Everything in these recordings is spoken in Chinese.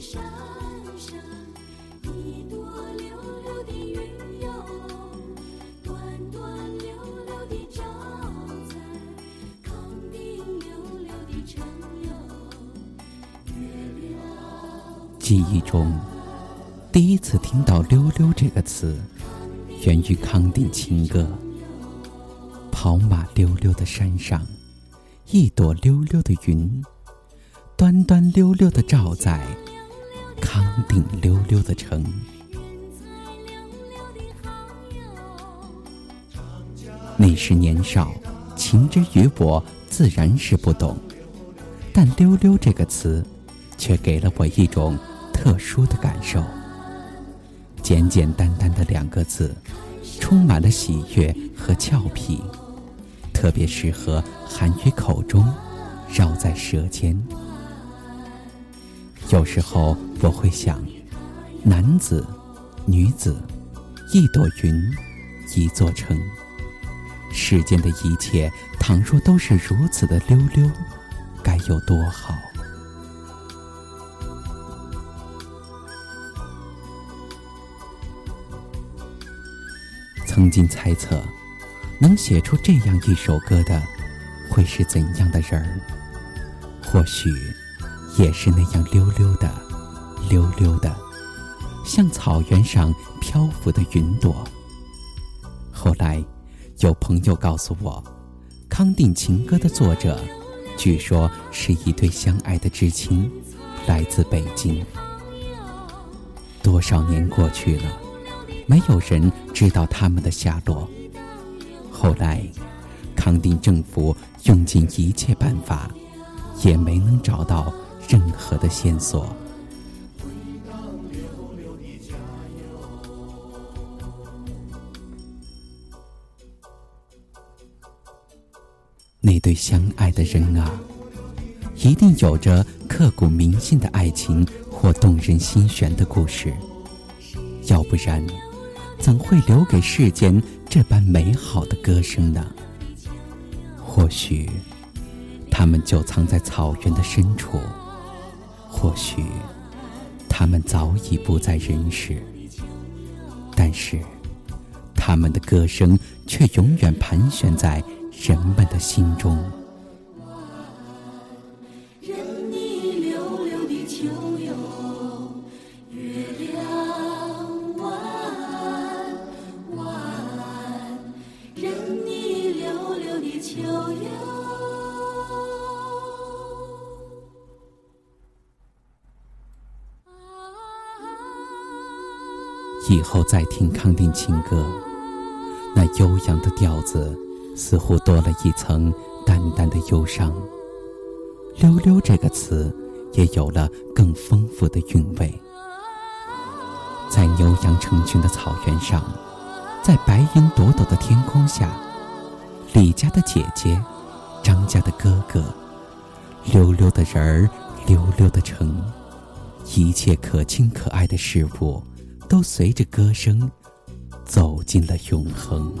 山上，一朵溜溜的云哟，端端溜溜的照在康定溜溜的城哟。记忆中，第一次听到“溜溜”这个词，源于康定情歌。跑马溜溜的山上，一朵溜溜的云，端端溜溜的照在康定溜溜的城。那时年少，情之于我自然是不懂，但“溜溜”这个词，却给了我一种特殊的感受。简简单单的两个字，充满了喜悦和俏皮。特别适合含于口中，绕在舌尖。有时候我会想，男子、女子，一朵云，一座城。世间的一切，倘若都是如此的溜溜，该有多好！曾经猜测。能写出这样一首歌的，会是怎样的人儿？或许也是那样溜溜的，溜溜的，像草原上漂浮的云朵。后来，有朋友告诉我，《康定情歌》的作者，据说是一对相爱的知青，来自北京。多少年过去了，没有人知道他们的下落。后来，康定政府用尽一切办法，也没能找到任何的线索。那对相爱的人啊，一定有着刻骨铭心的爱情或动人心弦的故事，要不然，怎会留给世间？这般美好的歌声呢？或许，他们就藏在草原的深处；或许，他们早已不在人世。但是，他们的歌声却永远盘旋在人们的心中。任你溜溜的秋哟以后再听康定情歌，那悠扬的调子似乎多了一层淡淡的忧伤。溜溜这个词也有了更丰富的韵味。在牛羊成群的草原上，在白云朵朵的天空下，李家的姐姐，张家的哥哥，溜溜的人儿，溜溜的城，一切可亲可爱的事物。都随着歌声走进了永恒。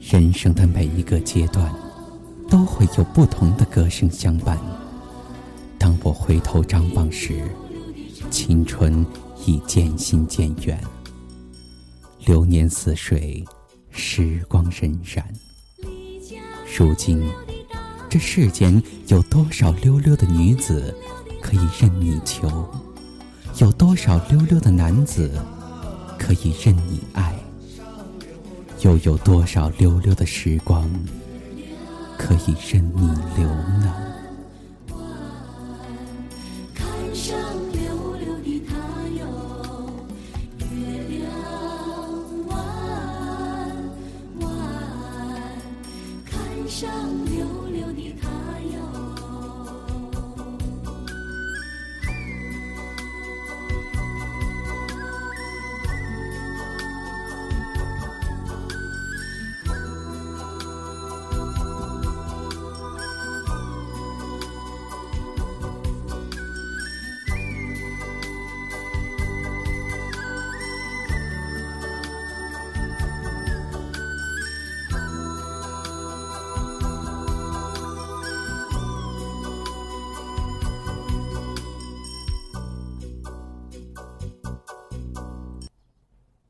人生的每一个阶段，都会有不同的歌声相伴。当我回头张望时，青春已渐行渐远。流年似水，时光荏苒。如今，这世间有多少溜溜的女子可以任你求？有多少溜溜的男子可以任你爱？又有多少溜溜的时光可以任你留呢？上流。